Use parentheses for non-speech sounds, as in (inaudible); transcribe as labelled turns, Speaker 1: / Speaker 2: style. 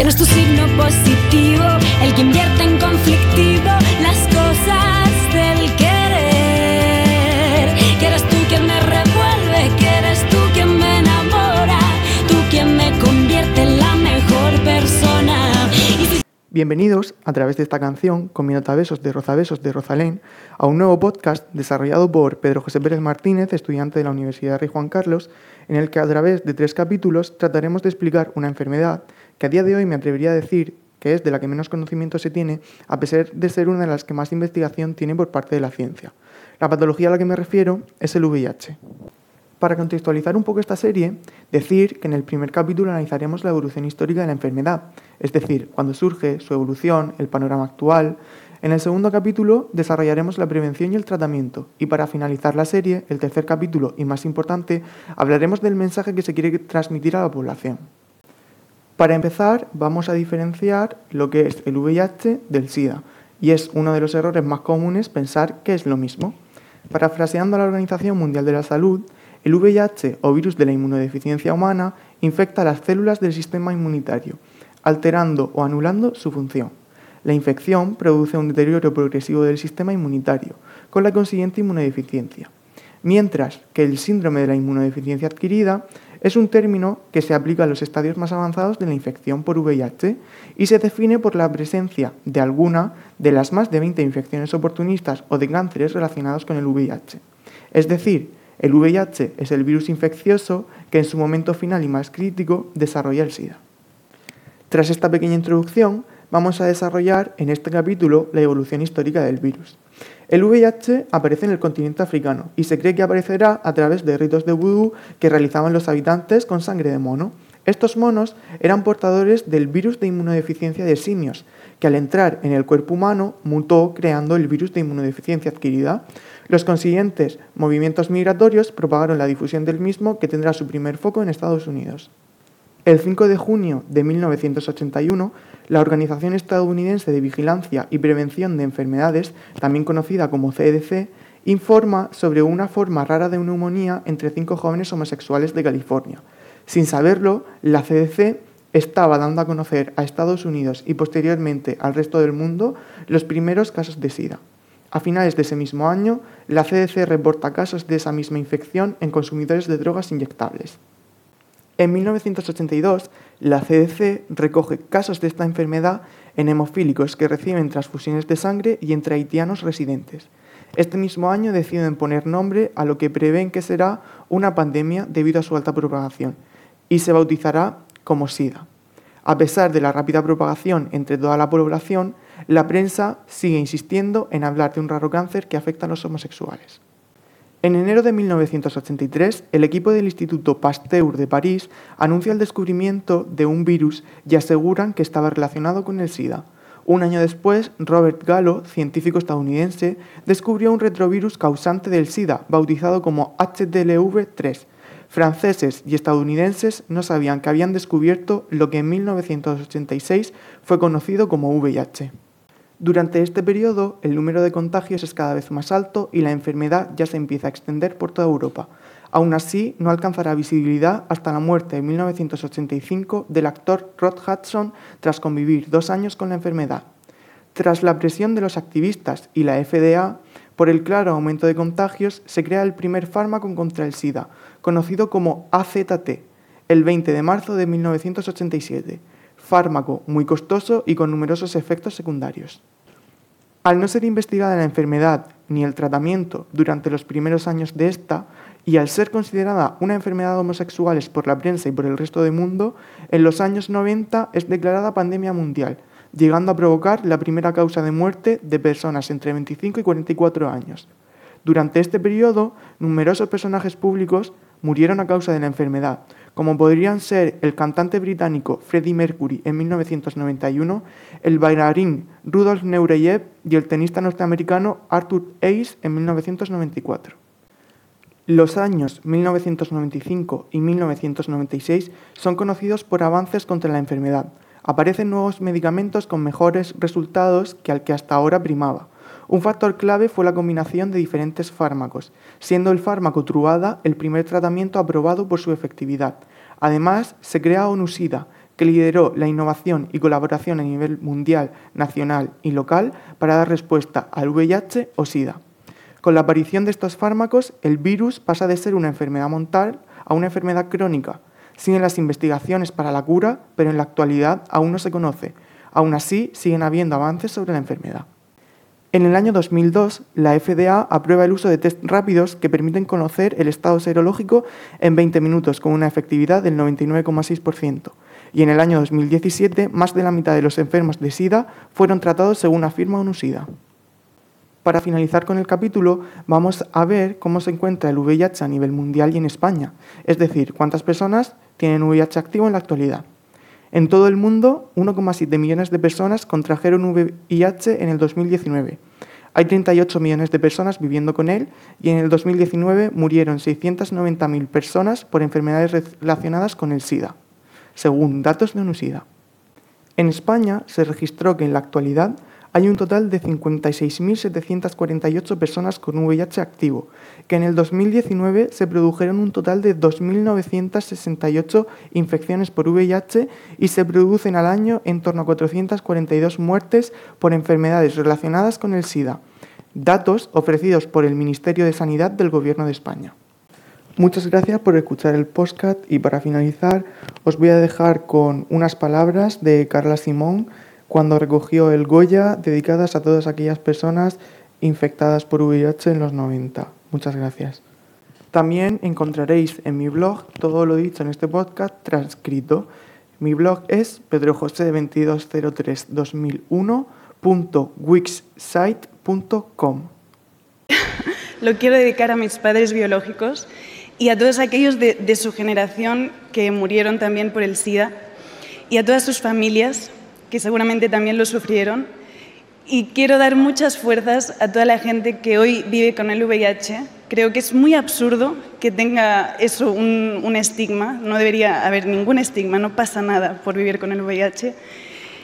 Speaker 1: No es tu signo positivo, el que invierte en conflictivo las cosas
Speaker 2: Bienvenidos a través de esta canción, Comiendo Besos de Rozabesos de Rosalén, a un nuevo podcast desarrollado por Pedro José Pérez Martínez, estudiante de la Universidad Rey Juan Carlos, en el que a través de tres capítulos trataremos de explicar una enfermedad que a día de hoy me atrevería a decir que es de la que menos conocimiento se tiene, a pesar de ser una de las que más investigación tiene por parte de la ciencia. La patología a la que me refiero es el VIH. Para contextualizar un poco esta serie, decir que en el primer capítulo analizaremos la evolución histórica de la enfermedad, es decir, cuándo surge, su evolución, el panorama actual. En el segundo capítulo desarrollaremos la prevención y el tratamiento, y para finalizar la serie, el tercer capítulo y más importante, hablaremos del mensaje que se quiere transmitir a la población. Para empezar, vamos a diferenciar lo que es el VIH del SIDA, y es uno de los errores más comunes pensar que es lo mismo. Parafraseando a la Organización Mundial de la Salud, el VIH o virus de la inmunodeficiencia humana infecta las células del sistema inmunitario, alterando o anulando su función. La infección produce un deterioro progresivo del sistema inmunitario, con la consiguiente inmunodeficiencia. Mientras que el síndrome de la inmunodeficiencia adquirida es un término que se aplica a los estadios más avanzados de la infección por VIH y se define por la presencia de alguna de las más de 20 infecciones oportunistas o de cánceres relacionados con el VIH. Es decir, el VIH es el virus infeccioso que en su momento final y más crítico desarrolla el SIDA. Tras esta pequeña introducción, vamos a desarrollar en este capítulo la evolución histórica del virus. El VIH aparece en el continente africano y se cree que aparecerá a través de ritos de vudú que realizaban los habitantes con sangre de mono. Estos monos eran portadores del virus de inmunodeficiencia de simios, que al entrar en el cuerpo humano mutó creando el virus de inmunodeficiencia adquirida. Los consiguientes movimientos migratorios propagaron la difusión del mismo que tendrá su primer foco en Estados Unidos. El 5 de junio de 1981, la Organización Estadounidense de Vigilancia y Prevención de Enfermedades, también conocida como CDC, informa sobre una forma rara de neumonía entre cinco jóvenes homosexuales de California. Sin saberlo, la CDC estaba dando a conocer a Estados Unidos y posteriormente al resto del mundo los primeros casos de SIDA. A finales de ese mismo año, la CDC reporta casos de esa misma infección en consumidores de drogas inyectables. En 1982, la CDC recoge casos de esta enfermedad en hemofílicos que reciben transfusiones de sangre y entre haitianos residentes. Este mismo año deciden poner nombre a lo que prevén que será una pandemia debido a su alta propagación y se bautizará como SIDA. A pesar de la rápida propagación entre toda la población, la prensa sigue insistiendo en hablar de un raro cáncer que afecta a los homosexuales. En enero de 1983, el equipo del Instituto Pasteur de París anuncia el descubrimiento de un virus y aseguran que estaba relacionado con el SIDA. Un año después, Robert Gallo, científico estadounidense, descubrió un retrovirus causante del SIDA, bautizado como HTLV-3. Franceses y estadounidenses no sabían que habían descubierto lo que en 1986 fue conocido como VIH. Durante este periodo, el número de contagios es cada vez más alto y la enfermedad ya se empieza a extender por toda Europa. Aún así, no alcanzará visibilidad hasta la muerte en 1985 del actor Rod Hudson tras convivir dos años con la enfermedad. Tras la presión de los activistas y la FDA, por el claro aumento de contagios, se crea el primer fármaco contra el SIDA, conocido como AZT, el 20 de marzo de 1987 fármaco muy costoso y con numerosos efectos secundarios. Al no ser investigada la enfermedad ni el tratamiento durante los primeros años de esta, y al ser considerada una enfermedad homosexuales por la prensa y por el resto del mundo, en los años 90 es declarada pandemia mundial, llegando a provocar la primera causa de muerte de personas entre 25 y 44 años. Durante este periodo, numerosos personajes públicos murieron a causa de la enfermedad, como podrían ser el cantante británico Freddie Mercury en 1991, el bailarín Rudolf Nureyev y el tenista norteamericano Arthur Ashe en 1994. Los años 1995 y 1996 son conocidos por avances contra la enfermedad. Aparecen nuevos medicamentos con mejores resultados que al que hasta ahora primaba. Un factor clave fue la combinación de diferentes fármacos, siendo el fármaco Truada el primer tratamiento aprobado por su efectividad. Además, se crea ONUSIDA, que lideró la innovación y colaboración a nivel mundial, nacional y local para dar respuesta al VIH o SIDA. Con la aparición de estos fármacos, el virus pasa de ser una enfermedad mortal a una enfermedad crónica. Siguen las investigaciones para la cura, pero en la actualidad aún no se conoce. Aún así, siguen habiendo avances sobre la enfermedad. En el año 2002, la FDA aprueba el uso de test rápidos que permiten conocer el estado serológico en 20 minutos con una efectividad del 99,6%. Y en el año 2017, más de la mitad de los enfermos de SIDA fueron tratados según afirma UNUSIDA. Para finalizar con el capítulo, vamos a ver cómo se encuentra el VIH a nivel mundial y en España, es decir, cuántas personas tienen VIH activo en la actualidad. En todo el mundo, 1,7 millones de personas contrajeron VIH en el 2019. Hay 38 millones de personas viviendo con él y en el 2019 murieron 690.000 personas por enfermedades relacionadas con el SIDA, según datos de UNUSIDA. En España se registró que en la actualidad hay un total de 56.748 personas con VIH activo, que en el 2019 se produjeron un total de 2.968 infecciones por VIH y se producen al año en torno a 442 muertes por enfermedades relacionadas con el SIDA, datos ofrecidos por el Ministerio de Sanidad del Gobierno de España. Muchas gracias por escuchar el podcast y para finalizar os voy a dejar con unas palabras de Carla Simón, cuando recogió el Goya dedicadas a todas aquellas personas infectadas por VIH en los 90. Muchas gracias. También encontraréis en mi blog todo lo dicho en este podcast transcrito. Mi blog es pedrojose22032001.wixsite.com. (laughs)
Speaker 3: Lo quiero dedicar a mis padres biológicos y a todos aquellos de, de su generación que murieron también por el SIDA y a todas sus familias que seguramente también lo sufrieron. Y quiero dar muchas fuerzas a toda la gente que hoy vive con el VIH. Creo que es muy absurdo que tenga eso un, estigma. No debería haber ningún estigma, no pasa nada por vivir con el VIH.